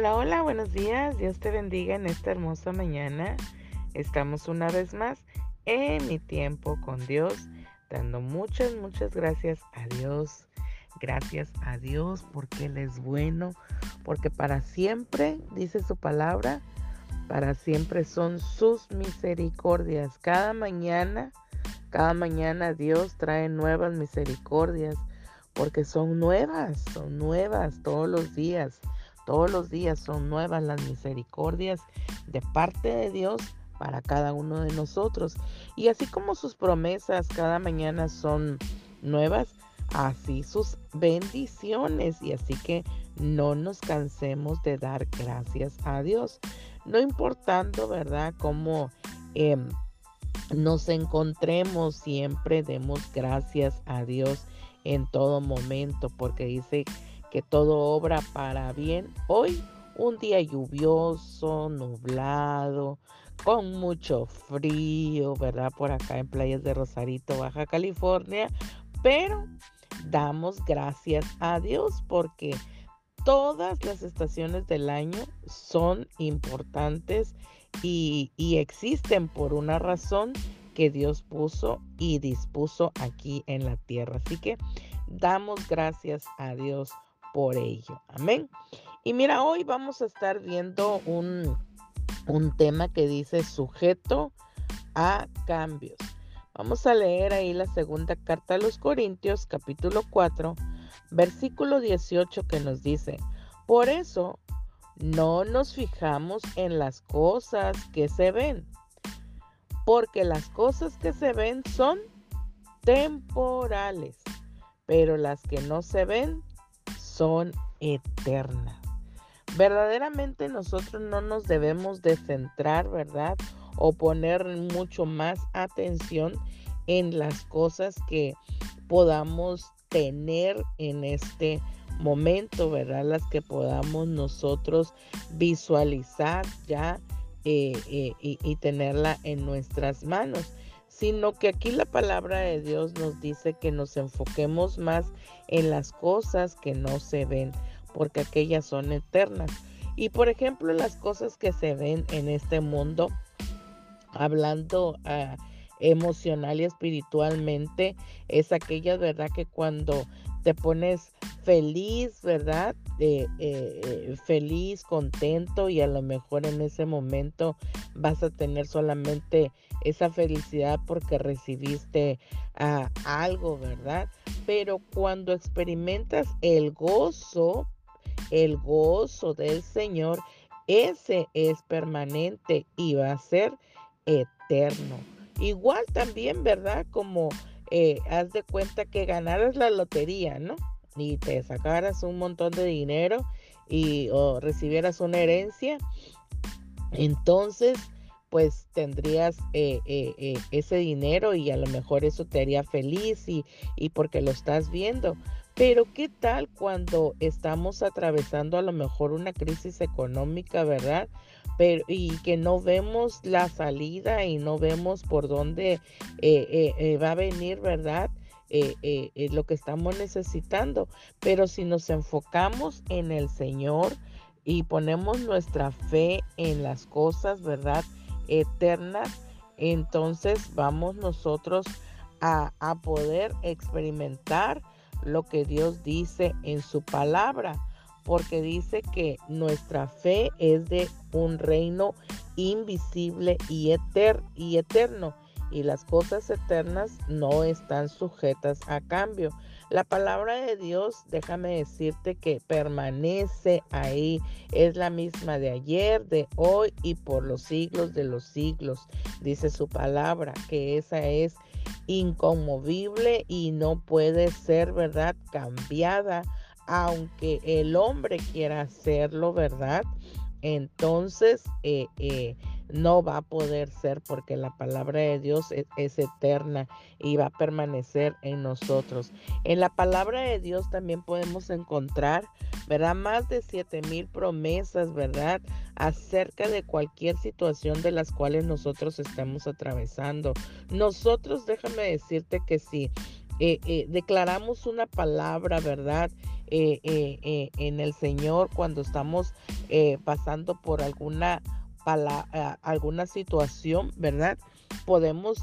Hola, hola, buenos días. Dios te bendiga en esta hermosa mañana. Estamos una vez más en mi tiempo con Dios, dando muchas, muchas gracias a Dios. Gracias a Dios porque Él es bueno, porque para siempre, dice su palabra, para siempre son sus misericordias. Cada mañana, cada mañana Dios trae nuevas misericordias, porque son nuevas, son nuevas todos los días. Todos los días son nuevas las misericordias de parte de Dios para cada uno de nosotros. Y así como sus promesas cada mañana son nuevas, así sus bendiciones. Y así que no nos cansemos de dar gracias a Dios. No importando, ¿verdad? Cómo em, nos encontremos, siempre demos gracias a Dios en todo momento, porque dice que todo obra para bien. Hoy un día lluvioso, nublado, con mucho frío, ¿verdad? Por acá en playas de Rosarito, Baja California. Pero damos gracias a Dios porque todas las estaciones del año son importantes y, existen por una razón que Dios puso y dispuso aquí en la tierra. Así que damos gracias a Dios por ello. Amén. Y mira, hoy vamos a estar viendo un, un tema que dice sujeto a cambios. Vamos a leer ahí la segunda carta a los Corintios, capítulo 4, versículo 18, que nos dice, por eso no nos fijamos en las cosas que se ven, porque las cosas que se ven son temporales, pero las que no se ven son eternas. Verdaderamente nosotros no nos debemos de centrar, ¿verdad? O poner mucho más atención en las cosas que podamos tener en este momento, ¿verdad? Las que podamos nosotros visualizar ya eh, eh, y, y tenerla en nuestras manos sino que aquí la palabra de Dios nos dice que nos enfoquemos más en las cosas que no se ven, porque aquellas son eternas. Y por ejemplo, las cosas que se ven en este mundo, hablando uh, emocional y espiritualmente, es aquella verdad que cuando te pones feliz, ¿verdad? Eh, eh, feliz, contento y a lo mejor en ese momento vas a tener solamente esa felicidad porque recibiste ah, algo, ¿verdad? Pero cuando experimentas el gozo, el gozo del Señor, ese es permanente y va a ser eterno. Igual también, ¿verdad? Como eh, haz de cuenta que ganaras la lotería, ¿no? Y te sacaras un montón de dinero y o recibieras una herencia, entonces pues tendrías eh, eh, ese dinero y a lo mejor eso te haría feliz y, y porque lo estás viendo. Pero ¿qué tal cuando estamos atravesando a lo mejor una crisis económica, verdad? Pero, y que no vemos la salida y no vemos por dónde eh, eh, eh, va a venir, ¿verdad? Lo que estamos necesitando. Pero si nos enfocamos en el Señor y ponemos nuestra fe en las cosas, ¿verdad? Eternas, entonces vamos nosotros a, poder experimentar lo que Dios dice en su palabra, porque dice que nuestra fe es de un reino invisible y eterno, y las cosas eternas no están sujetas a cambio. La palabra de Dios, déjame decirte que permanece ahí, es la misma de ayer, de hoy y por los siglos de los siglos. Dice su palabra, que esa es inconmovible y no puede ser, ¿verdad?, cambiada, aunque el hombre quiera hacerlo, ¿verdad? Entonces, eh, eh, no va a poder ser porque la palabra de Dios es, es, eterna y va a permanecer en nosotros. En la palabra de Dios también podemos encontrar, ¿verdad? Más de siete mil promesas, ¿verdad? Acerca de cualquier situación de las cuales nosotros estamos atravesando. Nosotros, déjame decirte que sí. Eh, eh, declaramos una palabra, ¿verdad? eh, en el Señor cuando estamos pasando por alguna, alguna situación, ¿verdad? Podemos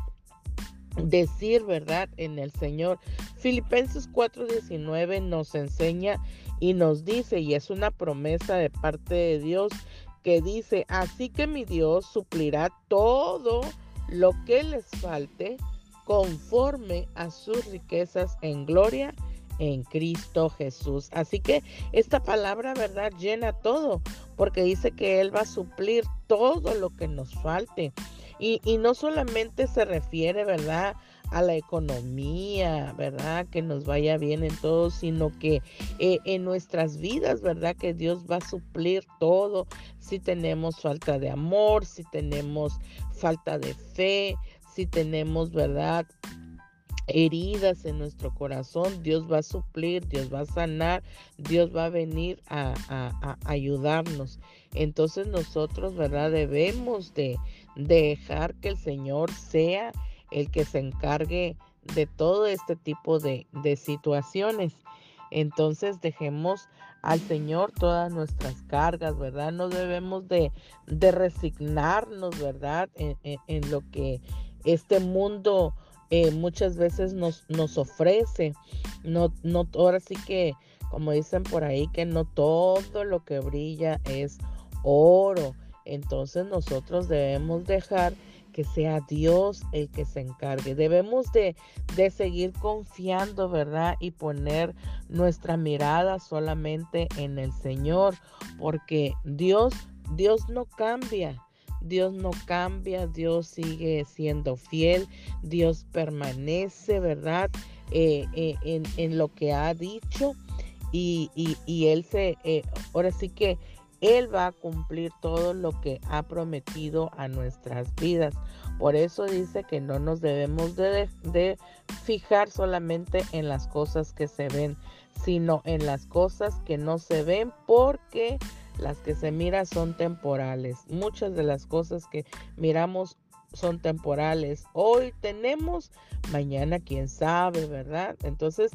decir, ¿verdad? En el Señor. Filipenses 4:19 nos enseña y nos dice, y es una promesa de parte de Dios, que dice, así que mi Dios suplirá todo lo que les falte conforme a sus riquezas en gloria en Cristo Jesús. Así que esta palabra, ¿verdad? Llena todo, porque dice que Él va a suplir todo lo que nos falte. Y, y no solamente se refiere, ¿verdad? a la economía, ¿verdad? Que nos vaya bien en todo, sino que eh, en nuestras vidas, ¿verdad? Que Dios va a suplir todo. Si tenemos falta de amor, si tenemos falta de fe, si tenemos, ¿verdad? Heridas en nuestro corazón, Dios va a suplir, Dios va a sanar, Dios va a venir a, ayudarnos. Entonces nosotros, ¿verdad? Debemos de dejar que el Señor sea el que se encargue de todo este tipo de, situaciones. Entonces dejemos al Señor todas nuestras cargas, ¿verdad? No debemos de, resignarnos, ¿verdad? En, lo que este mundo eh, muchas veces nos, nos ofrece. No, no, ahora sí que, como dicen por ahí, que no todo lo que brilla es oro. Entonces nosotros debemos dejar que sea Dios el que se encargue. Debemos de, de seguir confiando, ¿verdad? Y poner nuestra mirada solamente en el Señor, porque Dios, Dios no cambia. Dios no cambia, Dios sigue siendo fiel, Dios permanece, ¿verdad? Eh, eh, en, lo que ha dicho y Él se, eh, ahora sí que él va a cumplir todo lo que ha prometido a nuestras vidas. Por eso dice que no nos debemos de, fijar solamente en las cosas que se ven, sino en las cosas que no se ven porque las que se miran son temporales. Muchas de las cosas que miramos son temporales. Hoy tenemos, mañana quién sabe, ¿verdad? Entonces,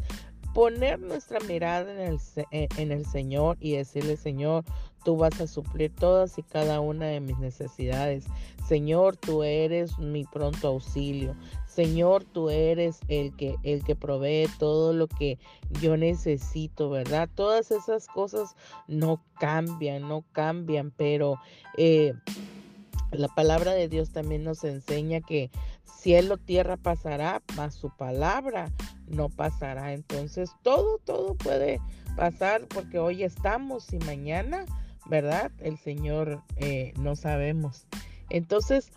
poner nuestra mirada en el, en el Señor y decirle, Señor, Tú vas a suplir todas y cada una de mis necesidades. Señor, tú eres mi pronto auxilio. Señor, tú eres el que, el que provee todo lo que yo necesito, ¿verdad? Todas esas cosas no cambian, no cambian, pero eh, la palabra de Dios también nos enseña que cielo, tierra pasará, mas su palabra no pasará. Entonces, todo, todo puede pasar porque hoy estamos y mañana ¿verdad? El Señor eh, no sabemos. Entonces,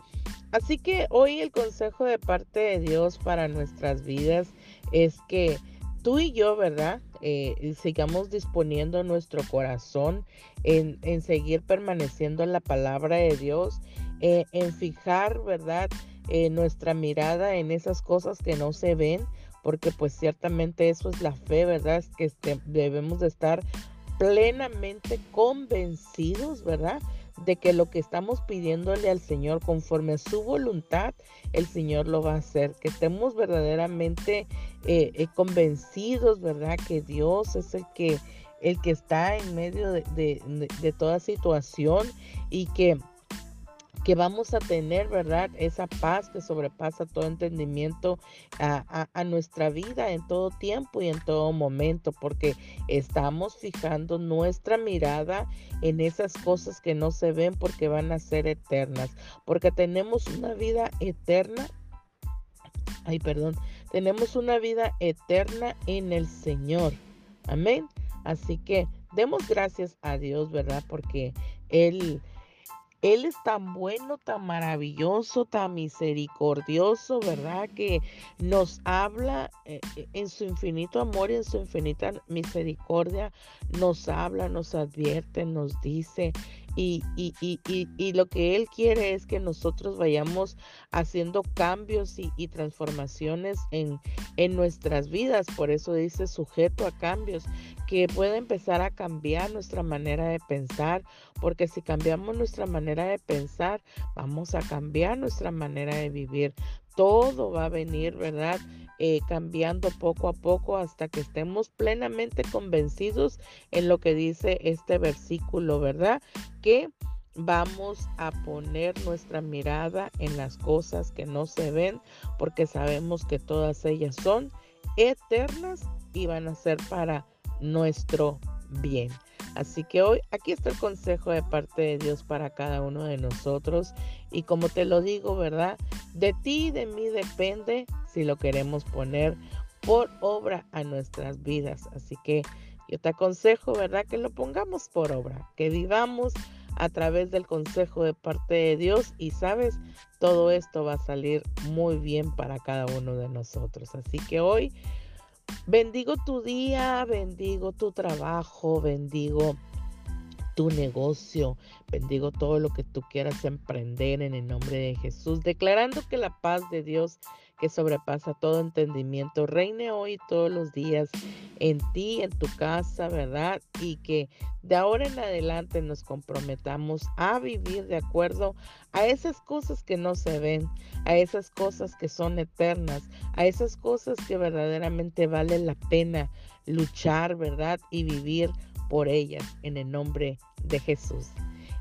así que hoy el consejo de parte de Dios para nuestras vidas es que tú y yo, ¿verdad? Eh, sigamos disponiendo nuestro corazón en, seguir permaneciendo en la palabra de Dios, eh, en fijar, ¿verdad? nuestra mirada en esas cosas que no se ven, porque pues ciertamente eso es la fe, ¿verdad? Es que este, debemos de estar plenamente convencidos, ¿verdad? De que lo que estamos pidiéndole al Señor conforme a su voluntad, el Señor lo va a hacer. Que estemos verdaderamente eh, eh, convencidos, ¿verdad? Que Dios es el que, el que está en medio de toda situación y que que vamos a tener, ¿verdad? Esa paz que sobrepasa todo entendimiento a, nuestra vida en todo tiempo y en todo momento, porque estamos fijando nuestra mirada en esas cosas que no se ven porque van a ser eternas, porque tenemos una vida eterna. Ay, perdón, tenemos una vida eterna en el Señor. Amén. Así que demos gracias a Dios, ¿verdad? Porque Él él es tan bueno, tan maravilloso, tan misericordioso, ¿verdad? Que nos habla eh, eh, en su infinito amor y en su infinita misericordia, nos habla, nos advierte, nos dice. Y, y, lo que Él quiere es que nosotros vayamos haciendo cambios y, transformaciones en, en nuestras vidas. Por eso dice sujeto a cambios, que puede empezar a cambiar nuestra manera de pensar, porque si cambiamos nuestra manera de pensar, vamos a cambiar nuestra manera de vivir. Todo va a venir, ¿verdad? eh, cambiando poco a poco hasta que estemos plenamente convencidos en lo que dice este versículo, ¿verdad? Que vamos a poner nuestra mirada en las cosas que no se ven porque sabemos que todas ellas son eternas y van a ser para nuestro bien. Así que hoy aquí está el consejo de parte de Dios para cada uno de nosotros. Y como te lo digo, ¿verdad? De ti y de mí depende si lo queremos poner por obra a nuestras vidas. Así que yo te aconsejo, ¿verdad? Que lo pongamos por obra, que vivamos a través del consejo de parte de Dios y sabes, todo esto va a salir muy bien para cada uno de nosotros. Así que hoy bendigo tu día, bendigo tu trabajo, bendigo tu negocio. Bendigo todo lo que tú quieras emprender en el nombre de Jesús, declarando que la paz de Dios que sobrepasa todo entendimiento reine hoy todos los días en ti, en tu casa, ¿verdad? Y que de ahora en adelante nos comprometamos a vivir de acuerdo a esas cosas que no se ven, a esas cosas que son eternas, a esas cosas que verdaderamente vale la pena luchar, ¿verdad? Y vivir por ellas en el nombre de Jesús.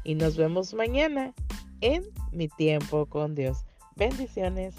Y nos vemos mañana en mi tiempo con Dios. Bendiciones.